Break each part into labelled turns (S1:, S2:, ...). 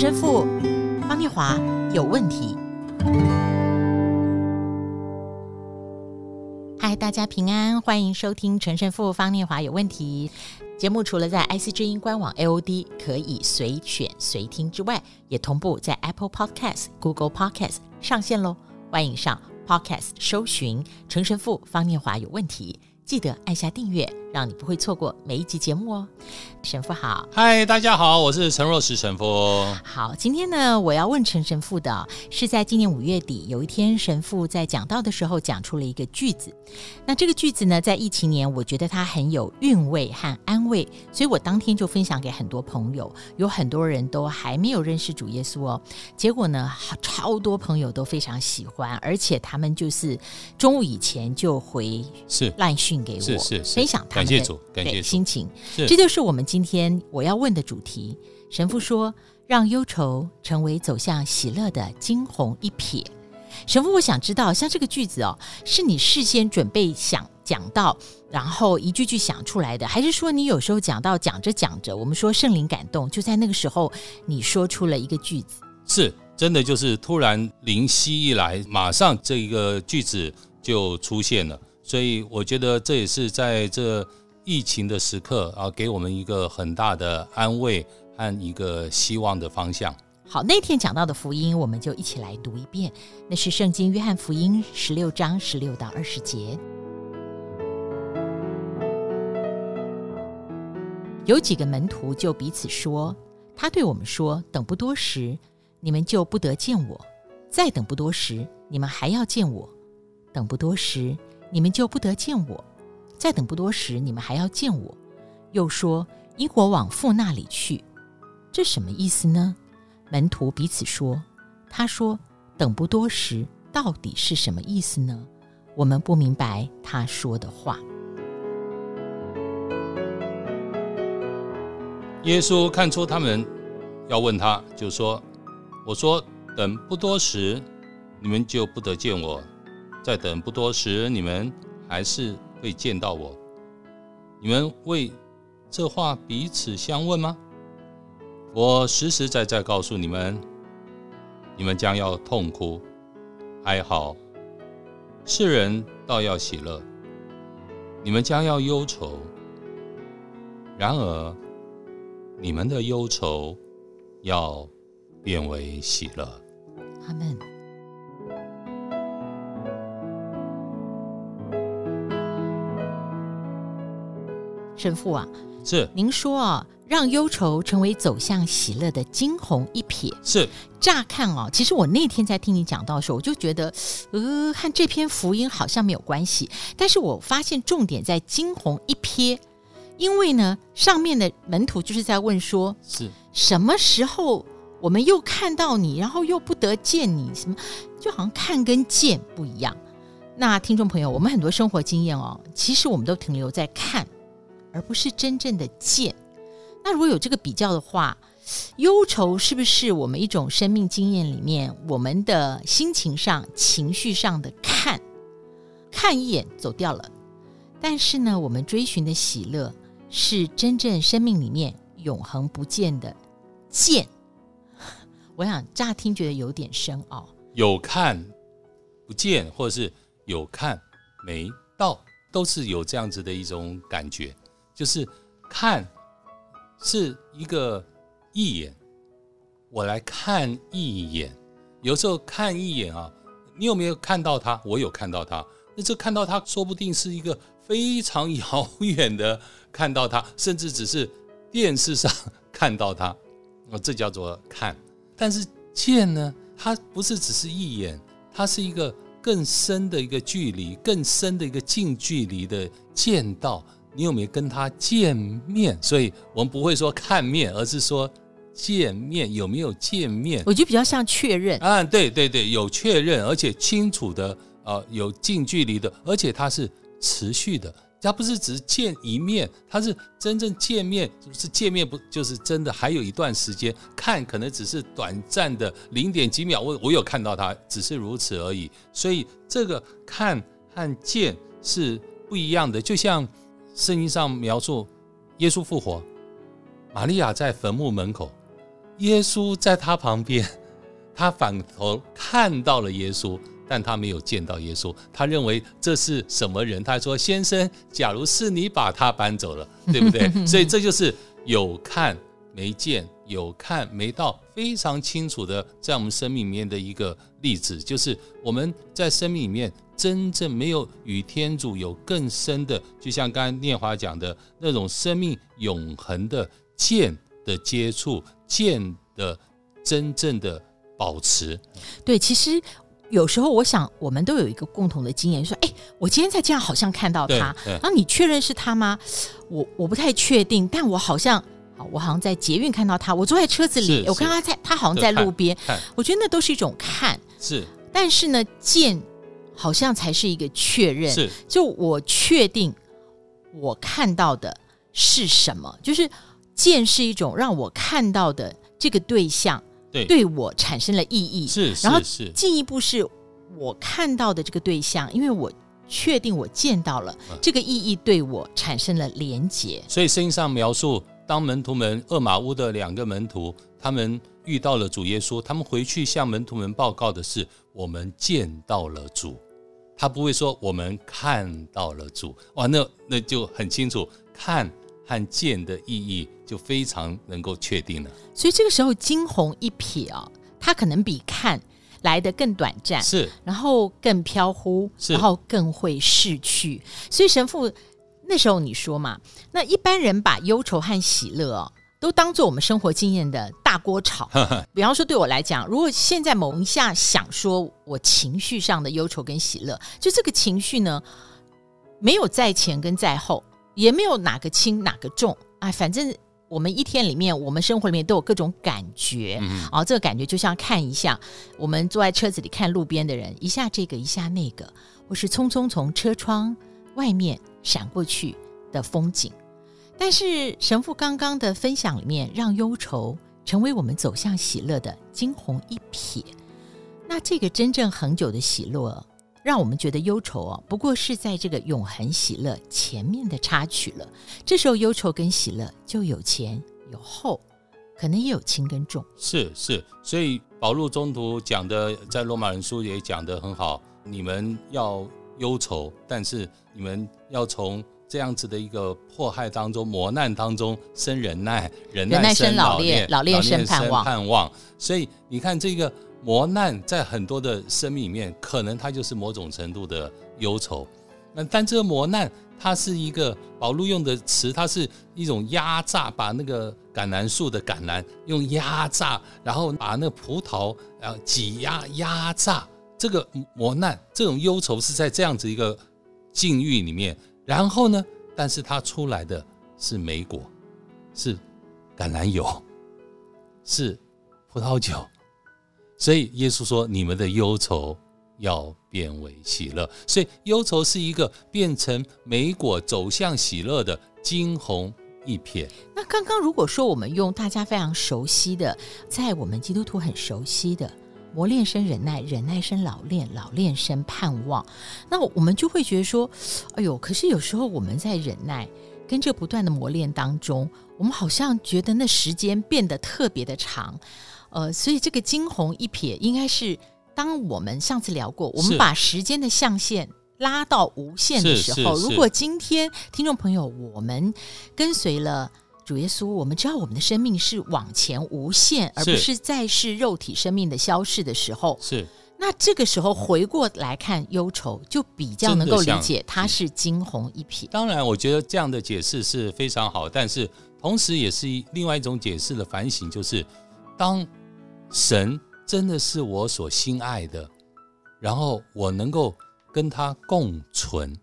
S1: 陈神父方念华有问题。嗨，大家平安，欢迎收听陈神父方念华有问题节目。除了在 IC 之音官网 AOD 可以随选随听之外，也同步在 Apple Podcast、Google Podcast 上线喽。欢迎上 Podcast 搜寻陈神父方念华有问题，记得按下订阅。让你不会错过每一集节目哦，神父好，
S2: 嗨，大家好，我是陈若石神父。
S1: 好，今天呢，我要问陈神父的是，在今年五月底有一天，神父在讲道的时候讲出了一个句子。那这个句子呢，在疫情年，我觉得它很有韵味和安慰，所以我当天就分享给很多朋友。有很多人都还没有认识主耶稣哦，结果呢，超多朋友都非常喜欢，而且他们就是中午以前就回是烂讯给我，是是分享他。
S2: 感谢主，感谢主。
S1: 心情，这就是我们今天我要问的主题。神父说：“让忧愁成为走向喜乐的惊鸿一瞥。”神父，我想知道，像这个句子哦，是你事先准备想讲到，然后一句句想出来的，还是说你有时候讲到讲着讲着，我们说圣灵感动，就在那个时候你说出了一个句子？
S2: 是真的，就是突然灵犀一来，马上这一个句子就出现了。所以我觉得这也是在这疫情的时刻啊，给我们一个很大的安慰和一个希望的方向。
S1: 好，那天讲到的福音，我们就一起来读一遍。那是圣经约翰福音十六章十六到二十节。有几个门徒就彼此说：“他对我们说，等不多时，你们就不得见我；再等不多时，你们还要见我；等不多时。”你们就不得见我，再等不多时，你们还要见我。又说，因我往父那里去，这什么意思呢？门徒彼此说：“他说等不多时，到底是什么意思呢？我们不明白他说的话。”
S2: 耶稣看出他们要问他，就说：“我说等不多时，你们就不得见我。”再等不多时，你们还是会见到我。你们为这话彼此相问吗？我实实在在告诉你们，你们将要痛哭、哀嚎，世人倒要喜乐；你们将要忧愁，然而你们的忧愁要变为喜乐。
S1: 阿门。神父啊，
S2: 是
S1: 您说啊，让忧愁成为走向喜乐的惊鸿一瞥。
S2: 是
S1: 乍看啊，其实我那天在听你讲到的时候，我就觉得，呃，和这篇福音好像没有关系。但是我发现重点在惊鸿一瞥，因为呢，上面的门徒就是在问说，是什么时候我们又看到你，然后又不得见你，什么就好像看跟见不一样。那听众朋友，我们很多生活经验哦，其实我们都停留在看。而不是真正的见。那如果有这个比较的话，忧愁是不是我们一种生命经验里面，我们的心情上、情绪上的看，看一眼走掉了？但是呢，我们追寻的喜乐是真正生命里面永恒不见的见。我想乍听觉得有点深奥，
S2: 有看不见，或者是有看没到，都是有这样子的一种感觉。就是看是一个一眼，我来看一眼。有时候看一眼啊，你有没有看到他？我有看到他。那这看到他，说不定是一个非常遥远的看到他，甚至只是电视上看到他。哦，这叫做看。但是见呢，它不是只是一眼，它是一个更深的一个距离，更深的一个近距离的见到。你有没有跟他见面？所以我们不会说看面，而是说见面。有没有见面？
S1: 我觉得比较像确认。
S2: 啊，对对对，有确认，而且清楚的，呃，有近距离的，而且它是持续的。它不是只是见一面，它是真正见面，是见面不就是真的？还有一段时间看，可能只是短暂的零点几秒。我我有看到他，只是如此而已。所以这个看和见是不一样的，就像。圣经上描述耶稣复活，玛利亚在坟墓门口，耶稣在他旁边，他反头看到了耶稣，但他没有见到耶稣。他认为这是什么人？他说：“先生，假如是你把他搬走了，对不对？” 所以这就是有看没见，有看没到，非常清楚的在我们生命里面的一个例子，就是我们在生命里面真正没有与天主有更深的，就像刚才念华讲的那种生命永恒的见的接触。见的真正的保持，
S1: 对，其实有时候我想，我们都有一个共同的经验，说，哎，我今天在这样好像看到他，然后你确认是他吗？我我不太确定，但我好像，我好像在捷运看到他，我坐在车子里，我看他在，他好像在路边，我觉得那都是一种看，
S2: 是，
S1: 但是呢，见好像才是一个确认，
S2: 是，
S1: 就我确定我看到的是什么，就是。见是一种让我看到的这个对象，对，对我产生了意义。
S2: 是，
S1: 然后进一步是我看到的这个对象，因为我确定我见到了这个意义，对我产生了连结。
S2: 所以圣经上描述，当门徒们厄马乌的两个门徒，他们遇到了主耶稣，他们回去向门徒们报告的是：我们见到了主。他不会说我们看到了主。哇，那那就很清楚看。和见的意义就非常能够确定了，
S1: 所以这个时候惊鸿一瞥啊，它可能比看来的更短暂，
S2: 是，
S1: 然后更飘忽，
S2: 是，
S1: 然后更会逝去。所以神父那时候你说嘛，那一般人把忧愁和喜乐哦，都当做我们生活经验的大锅炒。比方说对我来讲，如果现在某一下想说我情绪上的忧愁跟喜乐，就这个情绪呢，没有在前跟在后。也没有哪个轻哪个重，哎，反正我们一天里面，我们生活里面都有各种感觉，嗯，哦，这个感觉就像看一下，我们坐在车子里看路边的人，一下这个一下那个，或是匆匆从车窗外面闪过去的风景。但是神父刚刚的分享里面，让忧愁成为我们走向喜乐的惊鸿一瞥，那这个真正恒久的喜乐。让我们觉得忧愁哦，不过是在这个永恒喜乐前面的插曲了。这时候忧愁跟喜乐就有前有后，可能也有轻跟重。
S2: 是是，所以保禄中途讲的，在罗马人书也讲得很好。你们要忧愁，但是你们要从这样子的一个迫害当中、磨难当中生忍耐，忍耐生老练，
S1: 老练生盼望。
S2: 盼望。所以你看这个。磨难在很多的生命里面，可能它就是某种程度的忧愁。那但这个磨难，它是一个保禄用的词，它是一种压榨，把那个橄榄树的橄榄用压榨，然后把那个葡萄然后挤压压榨。这个磨难，这种忧愁是在这样子一个境遇里面。然后呢，但是它出来的是莓果，是橄榄油，是葡萄酒。所以耶稣说：“你们的忧愁要变为喜乐。”所以忧愁是一个变成莓果走向喜乐的惊鸿一瞥。
S1: 那刚刚如果说我们用大家非常熟悉的，在我们基督徒很熟悉的“磨练生忍耐，忍耐生老练，老练生盼望”，那我们就会觉得说：“哎呦，可是有时候我们在忍耐跟这不断的磨练当中，我们好像觉得那时间变得特别的长。”呃，所以这个惊鸿一瞥，应该是当我们上次聊过，我们把时间的象限拉到无限的时候，如果今天听众朋友我们跟随了主耶稣，我们知道我们的生命是往前无限，而不是再是肉体生命的消逝的时候，
S2: 是
S1: 那这个时候回过来看忧愁，就比较能够理解它是惊鸿一瞥。
S2: 当然，我觉得这样的解释是非常好，但是同时也是另外一种解释的反省，就是当。神真的是我所心爱的，然后我能够跟他共存。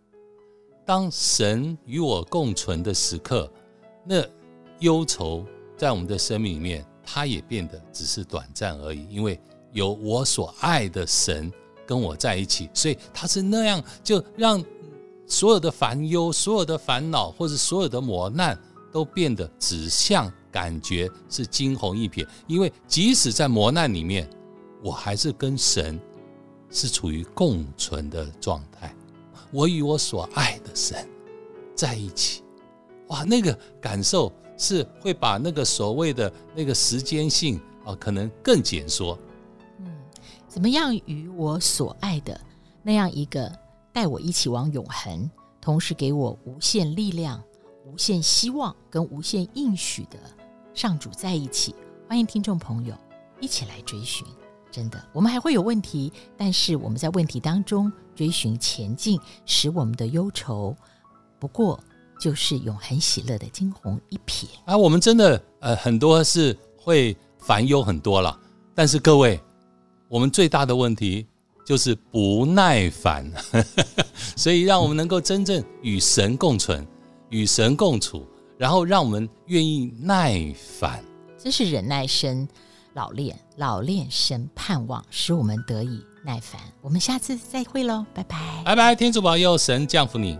S2: 当神与我共存的时刻，那忧愁在我们的生命里面，它也变得只是短暂而已。因为有我所爱的神跟我在一起，所以他是那样，就让所有的烦忧、所有的烦恼或者所有的磨难都变得只像。感觉是惊鸿一瞥，因为即使在磨难里面，我还是跟神是处于共存的状态。我与我所爱的神在一起，哇，那个感受是会把那个所谓的那个时间性啊，可能更简缩。
S1: 嗯，怎么样与我所爱的那样一个带我一起往永恒，同时给我无限力量、无限希望跟无限应许的上主在一起？欢迎听众朋友一起来追寻。真的，我们还会有问题，但是我们在问题当中追寻前进，使我们的忧愁不过就是永恒喜乐的惊鸿一瞥。
S2: 啊，我们真的呃很多是会烦忧很多了，但是各位，我们最大的问题就是不耐烦，所以让我们能够真正与神共存，与神共处，然后让我们愿意耐烦，
S1: 这是忍耐生。老练，老练生盼望，使我们得以耐烦。我们下次再会喽，拜拜，
S2: 拜拜，天主保佑，神降福你。